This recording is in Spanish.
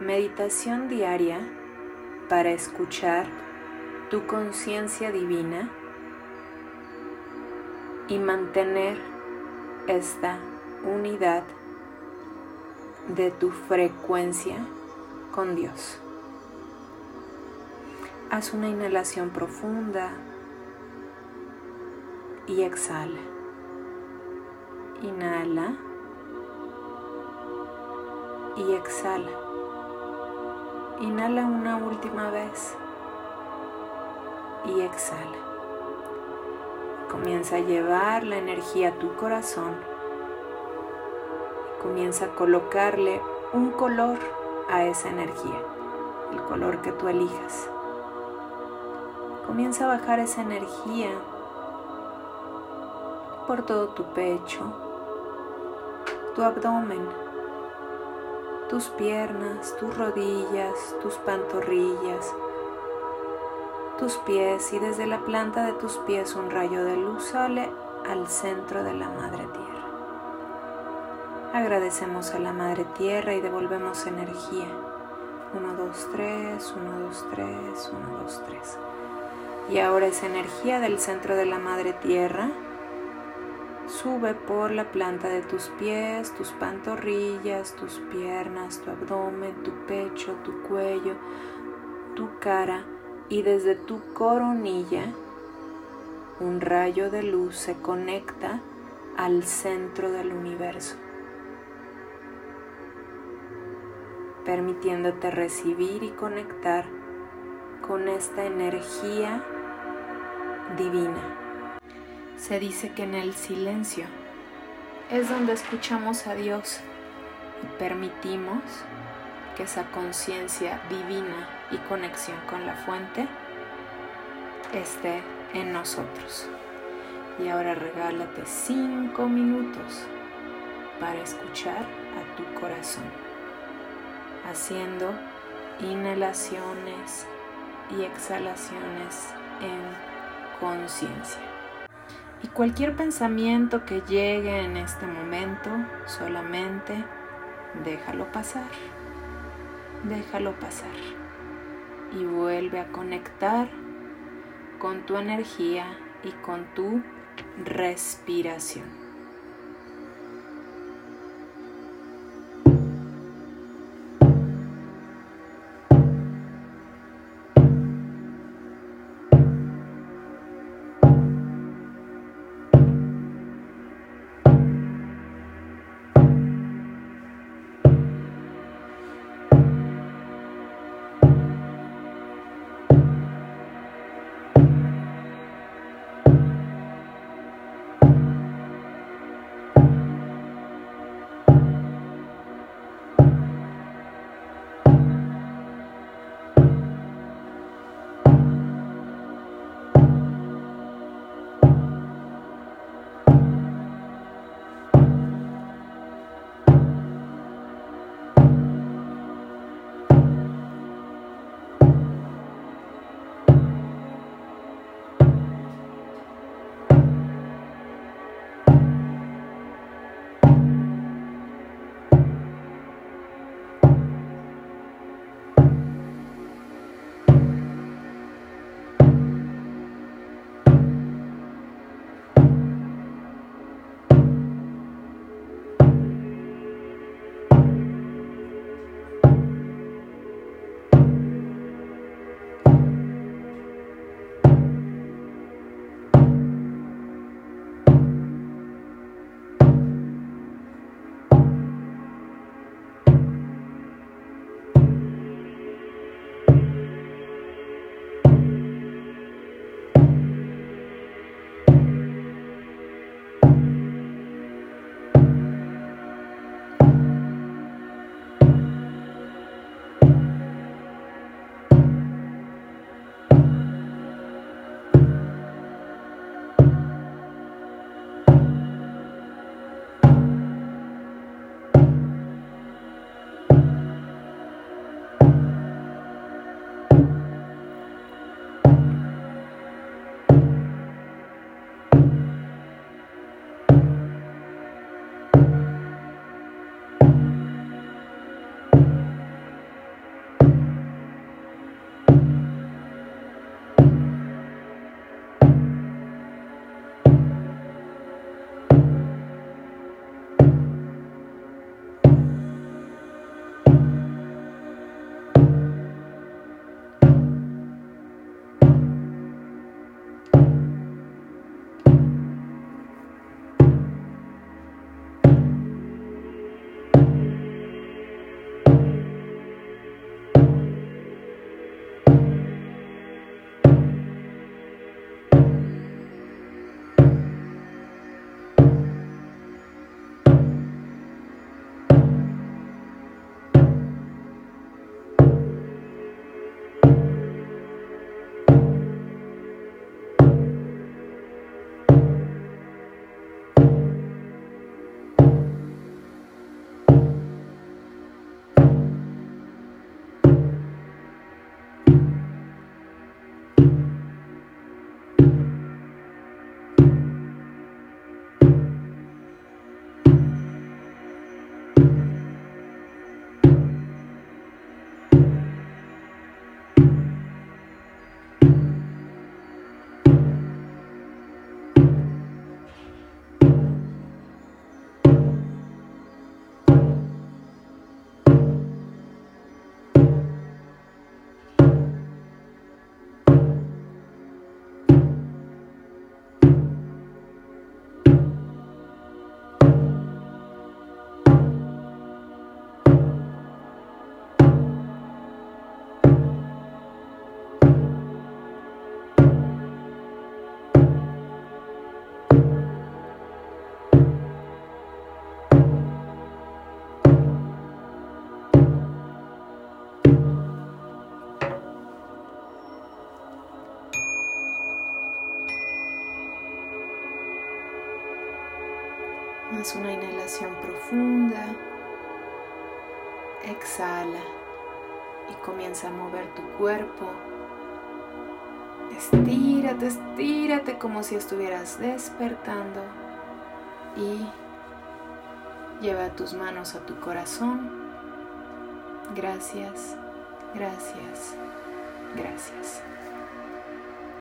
meditación diaria para escuchar tu conciencia divina y mantener esta unidad de tu frecuencia con Dios. Haz una inhalación profunda y exhala. Inhala y exhala. Inhala una última vez y exhala. Comienza a llevar la energía a tu corazón. Comienza a colocarle un color a esa energía, el color que tú elijas. Comienza a bajar esa energía por todo tu pecho, tu abdomen, tus piernas, tus rodillas, tus pantorrillas, tus pies y desde la planta de tus pies un rayo de luz sale al centro de la Madre Tierra. Agradecemos a la Madre Tierra y devolvemos energía. 1, 2, 3, 1, 2, 3, 1, 2, 3. Y ahora esa energía del centro de la Madre Tierra sube por la planta de tus pies, tus pantorrillas, tus piernas, tu abdomen, tu pecho, tu cuello, tu cara y desde tu coronilla un rayo de luz se conecta al centro del universo, permitiéndote recibir y conectar con esta energía divina. Se dice que en el silencio es donde escuchamos a Dios y permitimos que esa conciencia divina y conexión con la fuente esté en nosotros. Y ahora regálate cinco minutos para escuchar a tu corazón, haciendo inhalaciones y exhalaciones en conciencia. Y cualquier pensamiento que llegue en este momento, solamente déjalo pasar. Déjalo pasar. Y vuelve a conectar con tu energía y con tu respiración. Haz una inhalación profunda. Exhala y comienza a mover tu cuerpo. Estírate, estírate como si estuvieras despertando y lleva tus manos a tu corazón. Gracias, gracias, gracias.